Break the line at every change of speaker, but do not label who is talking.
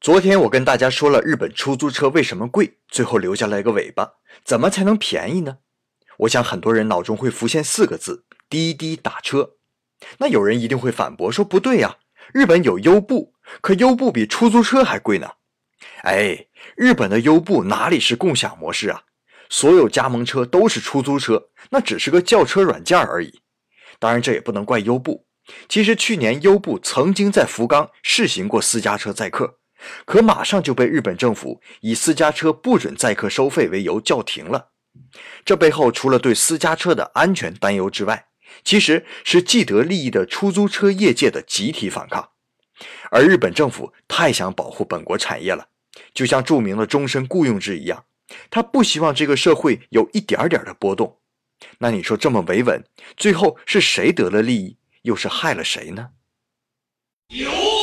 昨天我跟大家说了日本出租车为什么贵，最后留下了一个尾巴，怎么才能便宜呢？我想很多人脑中会浮现四个字：滴滴打车。那有人一定会反驳说不对呀，日本有优步，可优步比出租车还贵呢。哎，日本的优步哪里是共享模式啊？所有加盟车都是出租车，那只是个叫车软件而已。当然，这也不能怪优步。其实去年优步曾经在福冈试行过私家车载客。可马上就被日本政府以私家车不准载客收费为由叫停了。这背后除了对私家车的安全担忧之外，其实是既得利益的出租车业界的集体反抗。而日本政府太想保护本国产业了，就像著名的终身雇佣制一样，他不希望这个社会有一点点的波动。那你说这么维稳，最后是谁得了利益，又是害了谁呢？有。